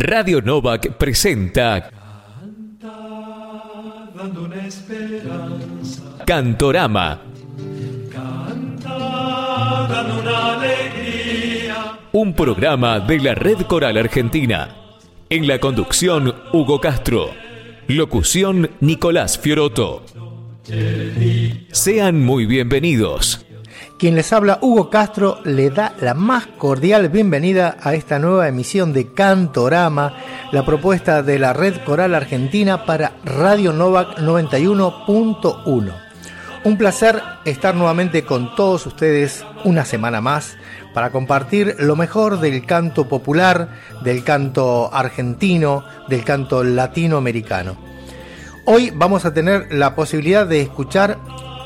Radio Novak presenta Cantorama. Un programa de la Red Coral Argentina. En la conducción, Hugo Castro. Locución, Nicolás Fioroto. Sean muy bienvenidos. Quien les habla, Hugo Castro, le da la más cordial bienvenida a esta nueva emisión de Cantorama, la propuesta de la Red Coral Argentina para Radio Novak 91.1. Un placer estar nuevamente con todos ustedes una semana más para compartir lo mejor del canto popular, del canto argentino, del canto latinoamericano. Hoy vamos a tener la posibilidad de escuchar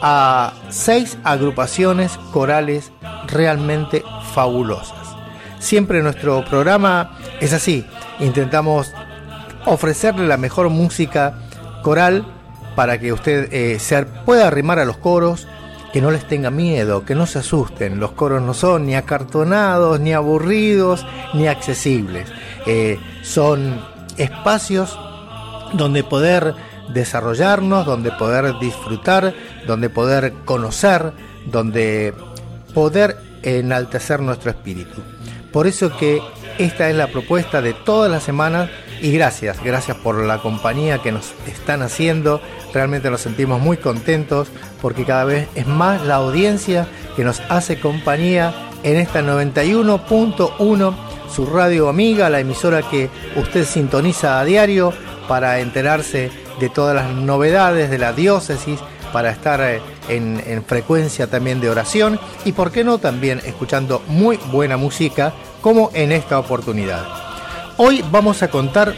a seis agrupaciones corales realmente fabulosas. Siempre nuestro programa es así, intentamos ofrecerle la mejor música coral para que usted eh, se pueda arrimar a los coros, que no les tenga miedo, que no se asusten. Los coros no son ni acartonados, ni aburridos, ni accesibles. Eh, son espacios donde poder desarrollarnos, donde poder disfrutar, donde poder conocer, donde poder enaltecer nuestro espíritu. Por eso que esta es la propuesta de todas las semanas y gracias, gracias por la compañía que nos están haciendo. Realmente nos sentimos muy contentos porque cada vez es más la audiencia que nos hace compañía en esta 91.1, su radio amiga, la emisora que usted sintoniza a diario para enterarse de todas las novedades de la diócesis, para estar eh, en, frecuencia también de oración y, por qué no, también escuchando muy buena música como en esta oportunidad. Hoy vamos a contar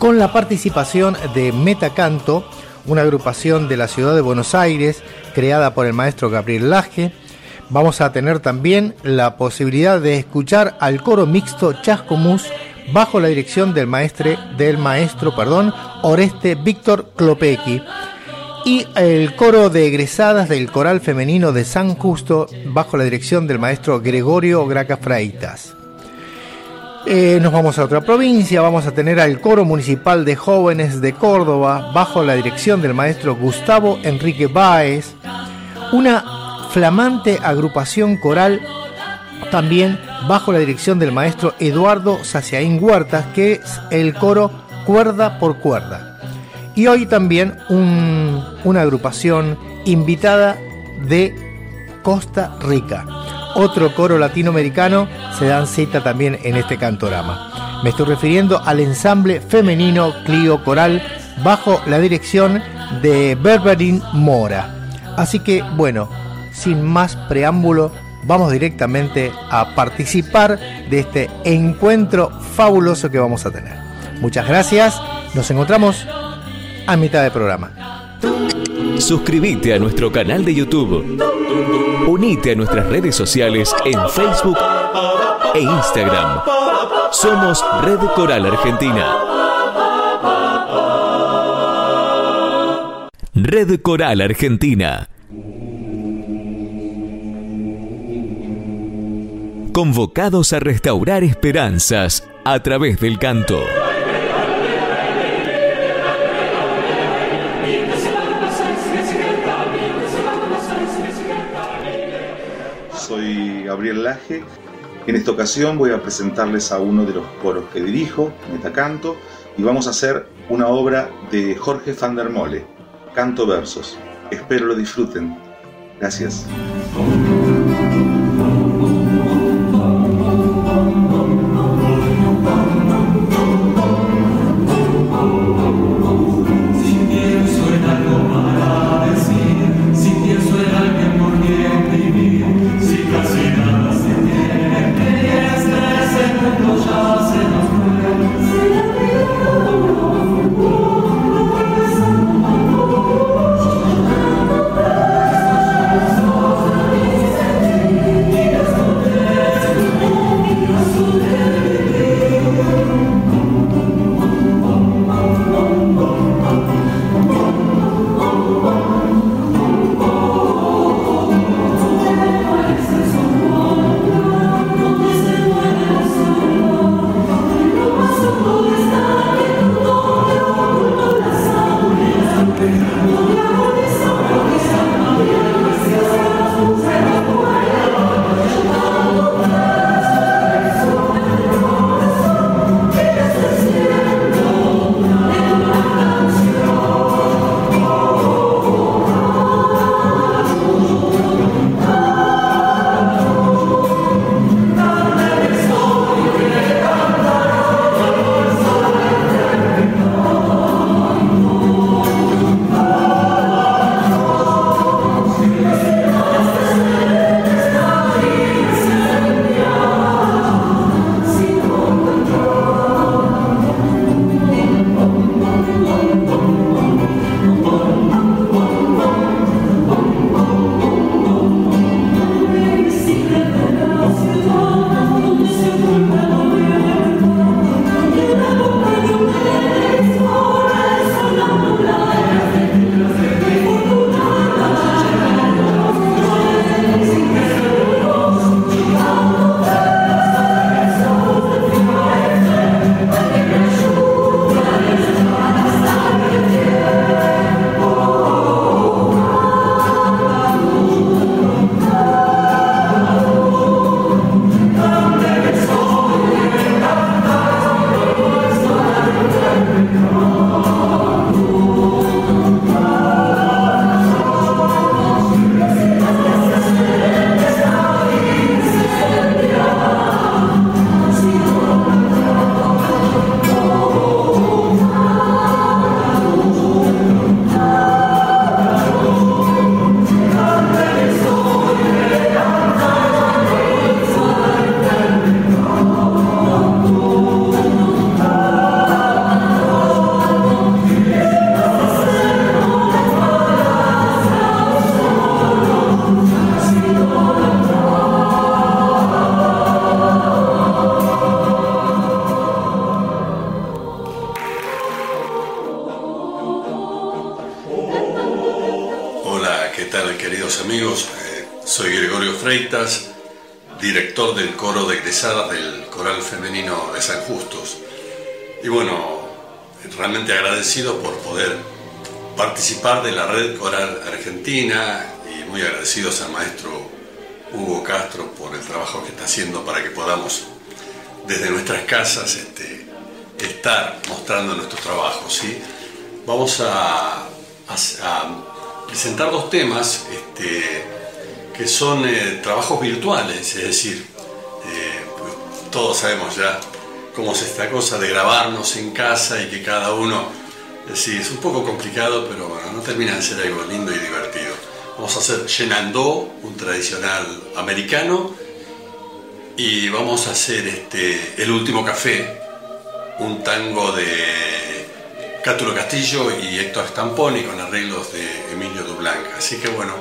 con la participación de Metacanto, una agrupación de la ciudad de Buenos Aires creada por el maestro Gabriel Laje. Vamos a tener también la posibilidad de escuchar al coro mixto Chascomús bajo la dirección del, maestre, del maestro perdón, Oreste Víctor Klopecki. Y el coro de egresadas del coral femenino de San Justo bajo la dirección del maestro Gregorio Graca Freitas. Eh, nos vamos a otra provincia, vamos a tener al coro municipal de jóvenes de Córdoba bajo la dirección del maestro Gustavo Enrique Báez, una flamante agrupación coral también bajo la dirección del maestro Eduardo Saciaín Huertas, que es el coro Cuerda por Cuerda. Y hoy también una agrupación invitada de Costa Rica. Otro coro latinoamericano se dan cita también en este cantorama. Me estoy refiriendo al ensamble femenino Clio Coral bajo la dirección de Berberin Mora. Así que bueno, sin más preámbulo, vamos directamente a participar de este encuentro fabuloso que vamos a tener. Muchas gracias, nos encontramos a mitad del programa. Suscríbete a nuestro canal de YouTube. Unite a nuestras redes sociales en Facebook e Instagram. Somos Red Coral Argentina. Red Coral Argentina convocados a restaurar esperanzas a través del canto. Soy Gabriel Laje. En esta ocasión voy a presentarles a uno de los coros que dirijo, Metacanto, y vamos a hacer una obra de Jorge van der Mole, Canto Versos. Espero lo disfruten. Gracias. Y muy agradecidos al maestro Hugo Castro por el trabajo que está haciendo para que podamos desde nuestras casas este, estar mostrando nuestros trabajos. Vamos a, presentar dos temas este, que son eh, trabajos virtuales, es decir, eh, todos sabemos ya cómo es esta cosa de grabarnos en casa y que cada uno, es es un poco complicado, pero bueno, no termina de ser algo lindo y divertido. Vamos a hacer Yenando, un tradicional americano, y vamos a hacer este, El último café, un tango de Cátulo Castillo y Héctor Stamponi con arreglos de Emilio Dublanc. Así que bueno,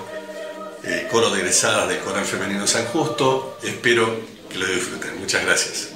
eh, coro de egresadas del Coral Femenino San Justo, espero que lo disfruten. Muchas gracias.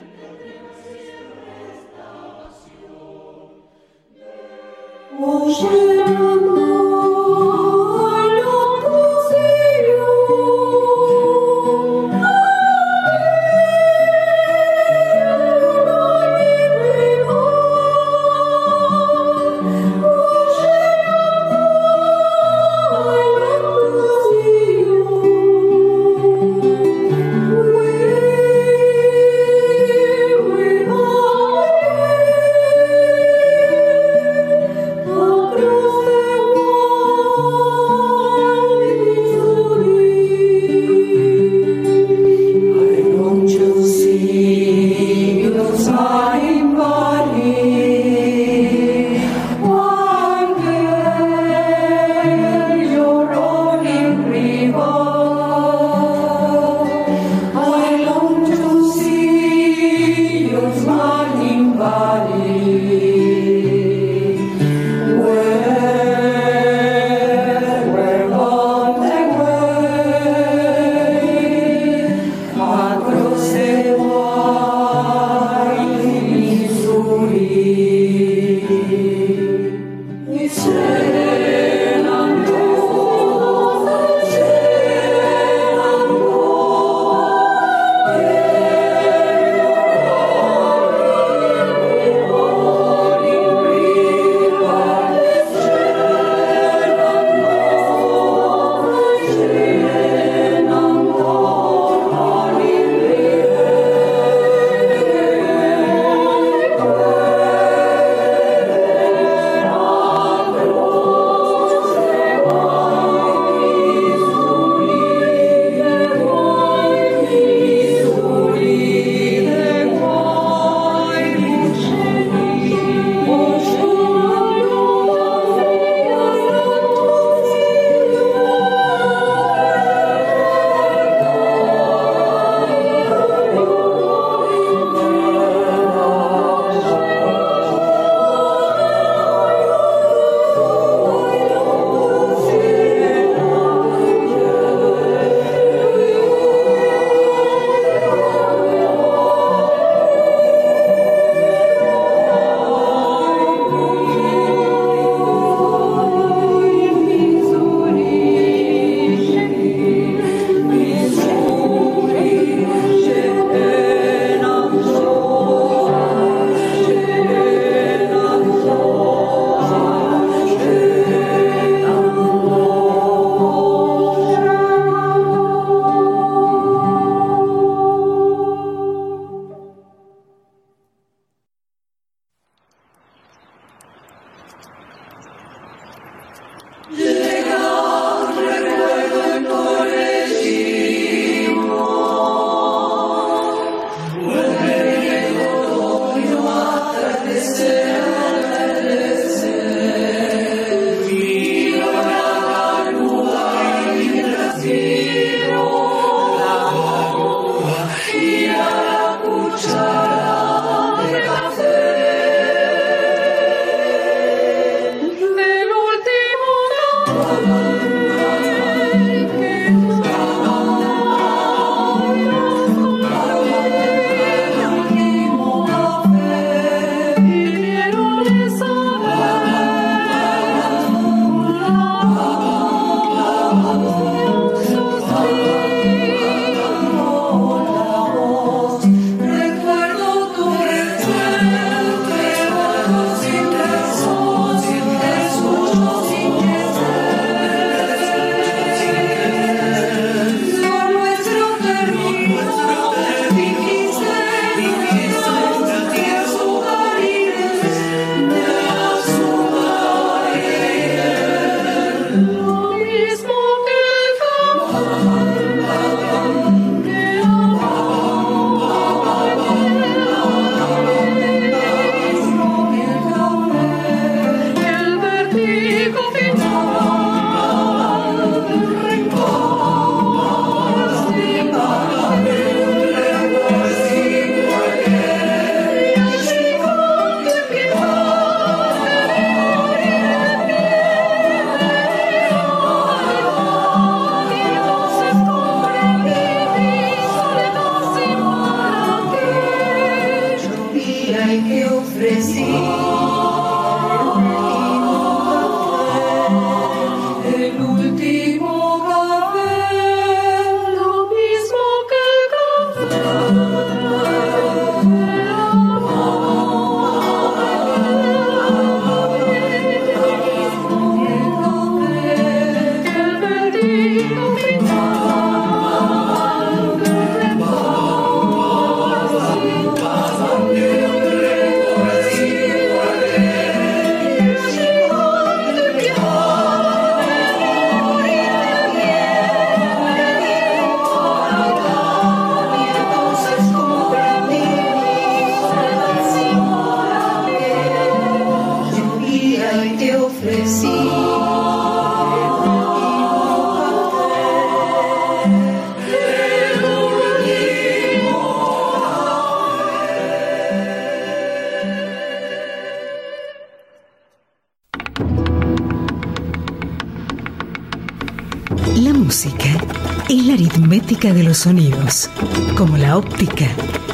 De los sonidos, como la óptica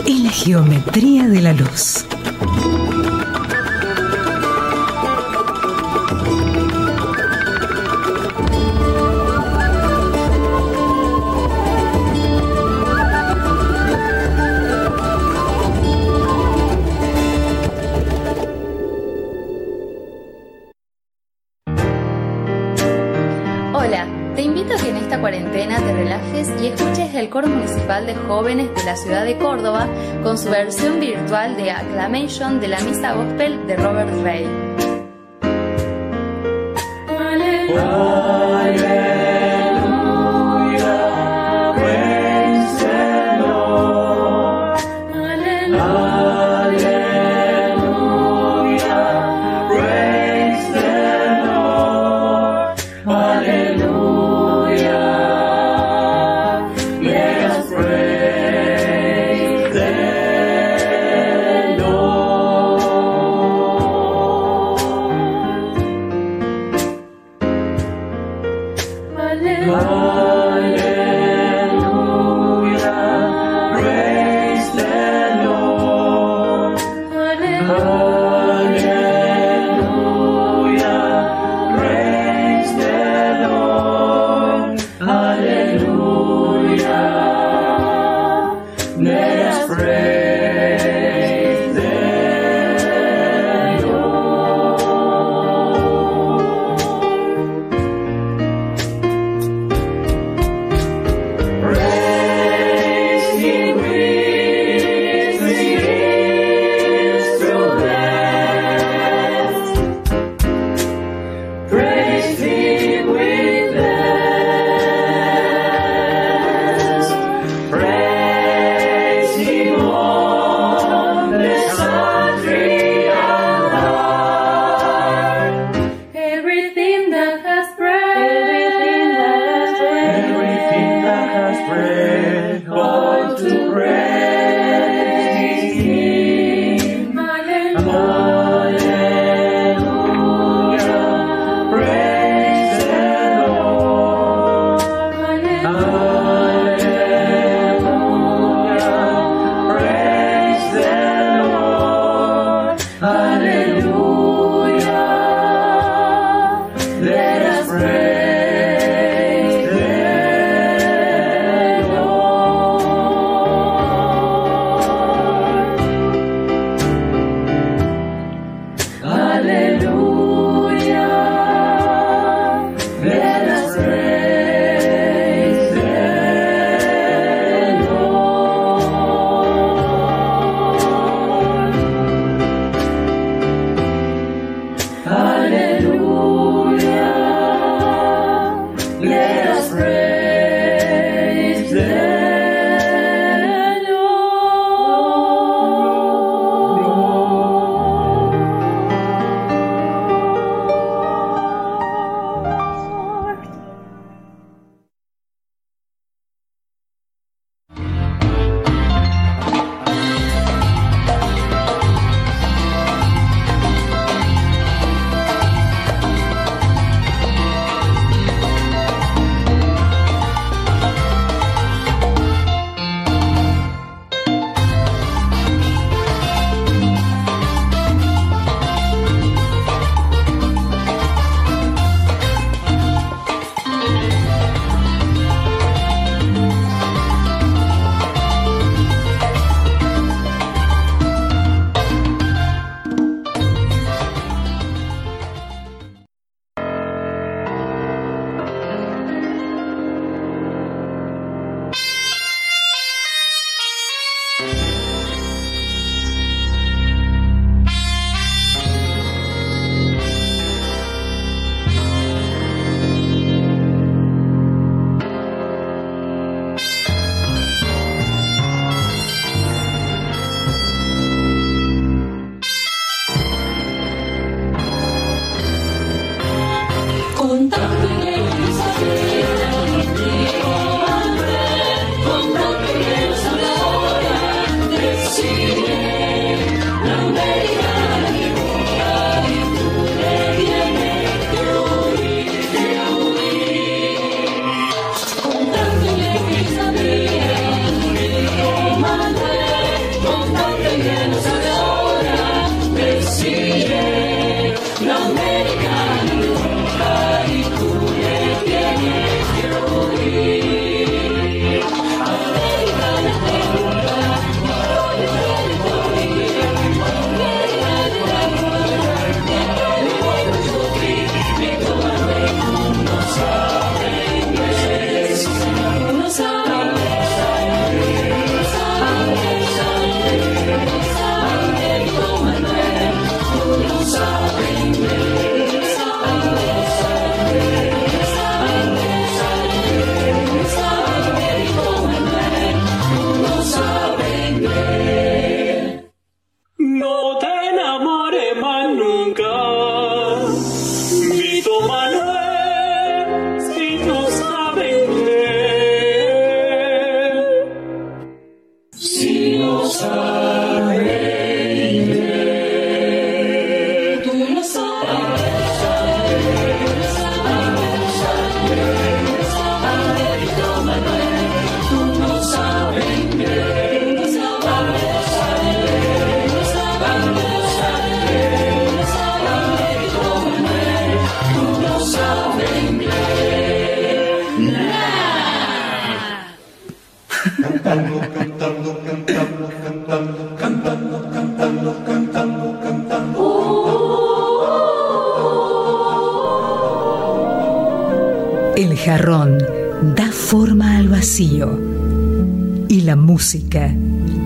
y la geometría de la luz. De Jóvenes de la Ciudad de Córdoba con su versión virtual de Acclamation de la Misa Gospel de Robert Ray.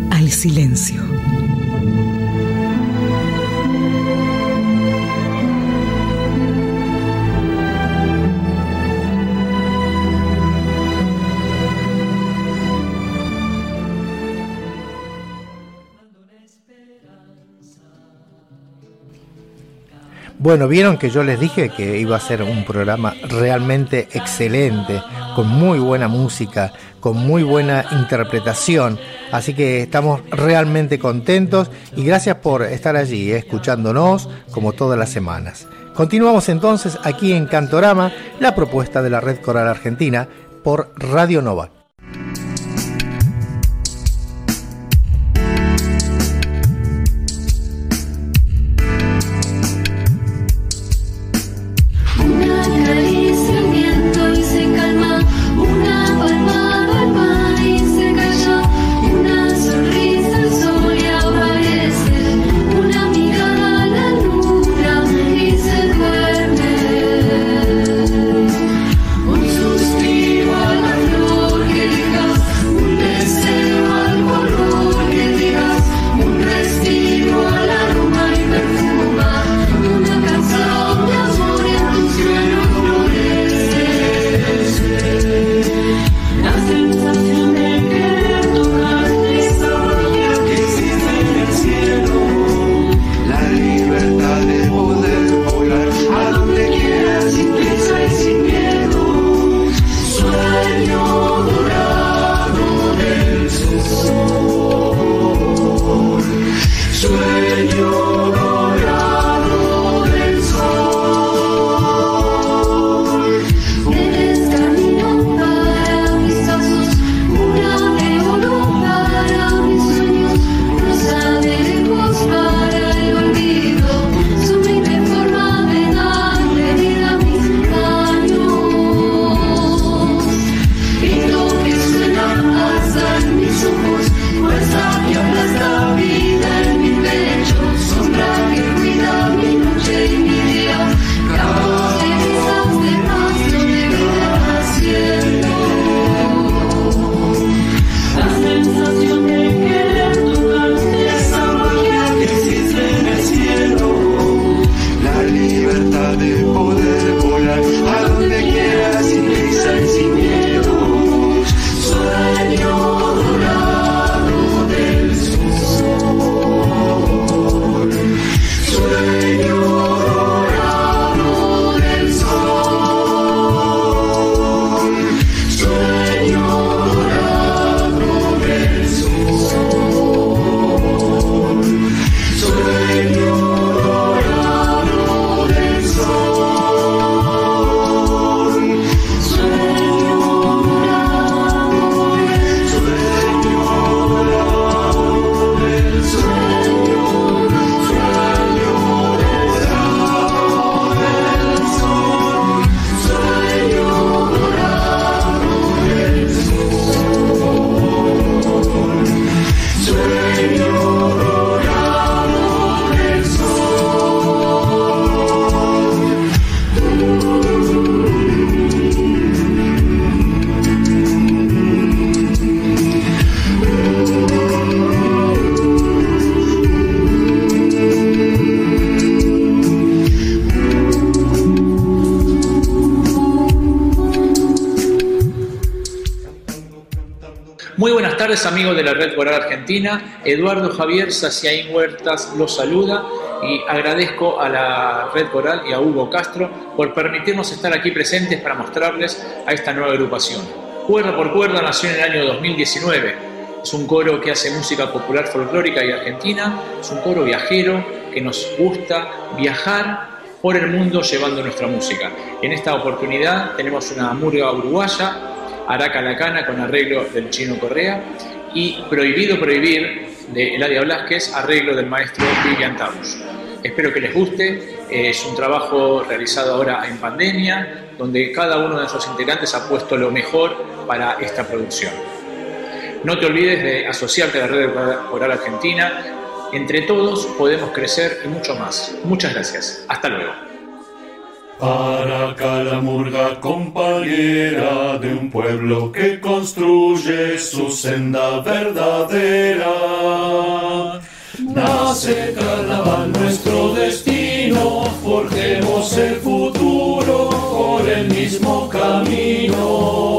Al silencio. Bueno, vieron que yo les dije que iba a ser un programa realmente excelente, con muy buena música, con muy buena interpretación. Así que estamos realmente contentos y gracias por estar allí, eh, escuchándonos como todas las semanas. Continuamos entonces aquí en Cantorama, la propuesta de la Red Coral Argentina por Radio Nova. Amigos de la Red Coral Argentina. Eduardo Javier Saciaín Huertas los saluda y agradezco a la Red Coral y a Hugo Castro por permitirnos estar aquí presentes para mostrarles a esta nueva agrupación. Cuerda por Cuerda nació en el año 2019. Es un coro que hace música popular folclórica y argentina. Es un coro viajero que nos gusta viajar por el mundo llevando nuestra música. En esta oportunidad tenemos una murga uruguaya, Araca Lacana con arreglo del chino Correa y Prohibido Prohibir de Eladia Blasquez, arreglo del maestro Vivian Taus. Espero que les guste, es un trabajo realizado ahora en pandemia, donde cada uno de nuestros integrantes ha puesto lo mejor para esta producción. No te olvides de asociarte a la Red Coral Argentina, entre todos podemos crecer y mucho más. Muchas gracias. Hasta luego para calamurga compañera de un pueblo que construye su senda verdadera. Nace carnaval nuestro destino, forjemos el futuro por el mismo camino.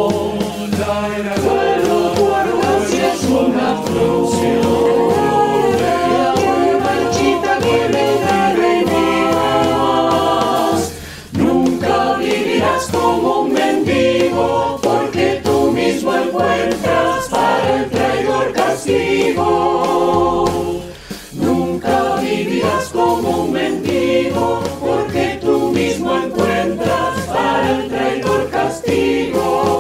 contigo.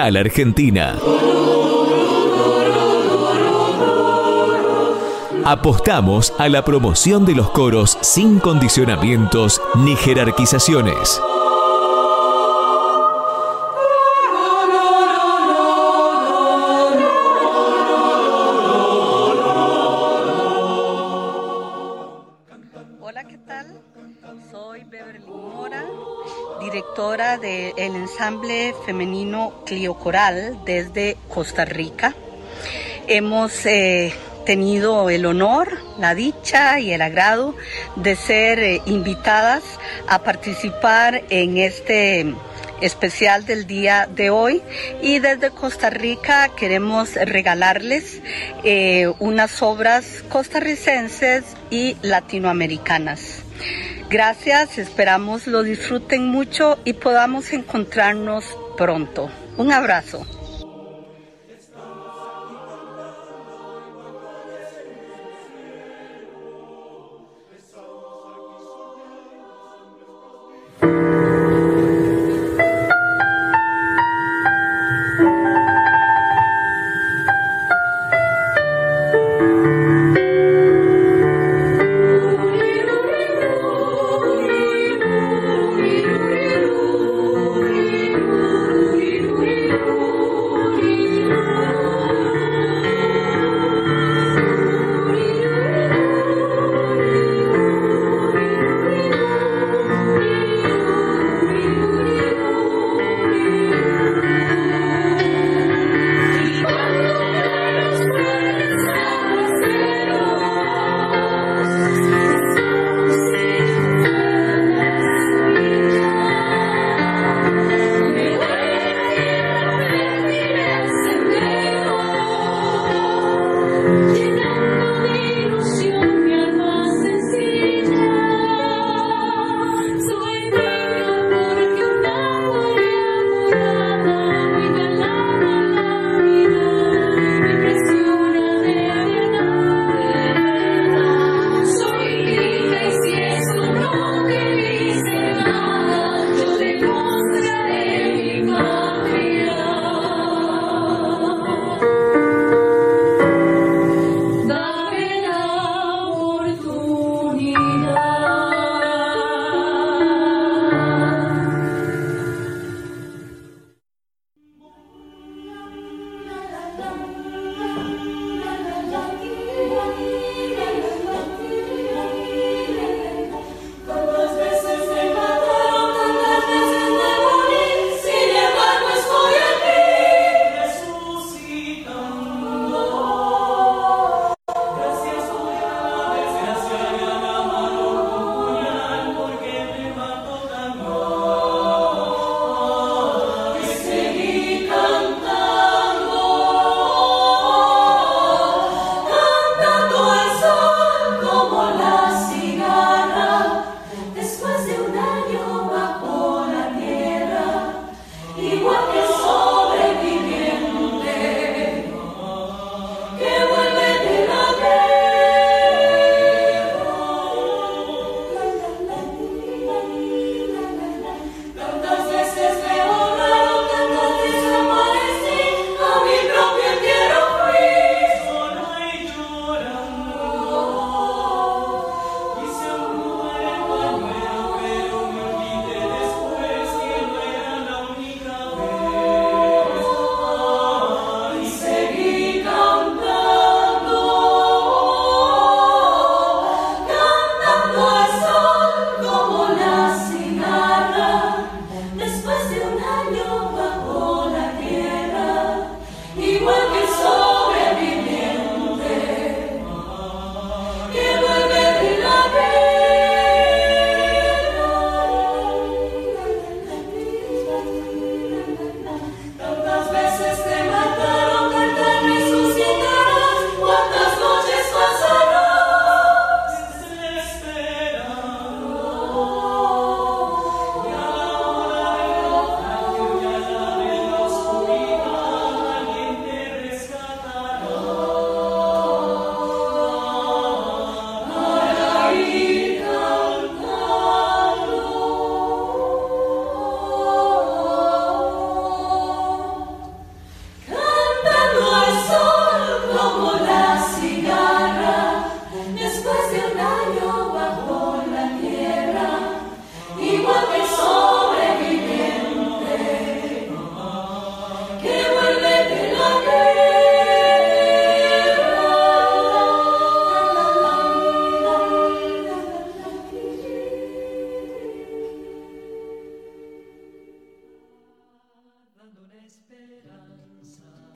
Argentina. Apostamos a la promoción de los coros sin condicionamientos ni jerarquizaciones. Directora del ensamble femenino Clio Coral desde Costa Rica. Hemos eh, tenido el honor, la dicha y el agrado de ser eh, invitadas a participar en este especial del día de hoy y desde Costa Rica queremos regalarles eh, unas obras costarricenses y latinoamericanas. Gracias, esperamos lo disfruten mucho y podamos encontrarnos pronto. Un abrazo.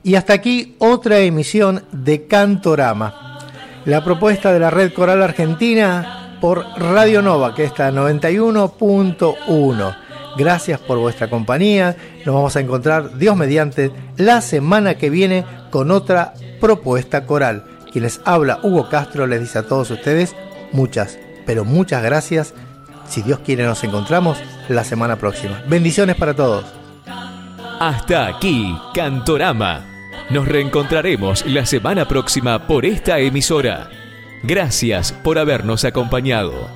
Y hasta aquí otra emisión de Cantorama. La propuesta de la Red Coral Argentina por Radio Nova, que está 91.1. Gracias por vuestra compañía. Nos vamos a encontrar, Dios mediante, la semana que viene con otra propuesta coral. Quien les habla, Hugo Castro, les dice a todos ustedes muchas, pero muchas gracias. Si Dios quiere, nos encontramos la semana próxima. Bendiciones para todos. Hasta aquí, Cantorama. Nos reencontraremos la semana próxima por esta emisora. Gracias por habernos acompañado.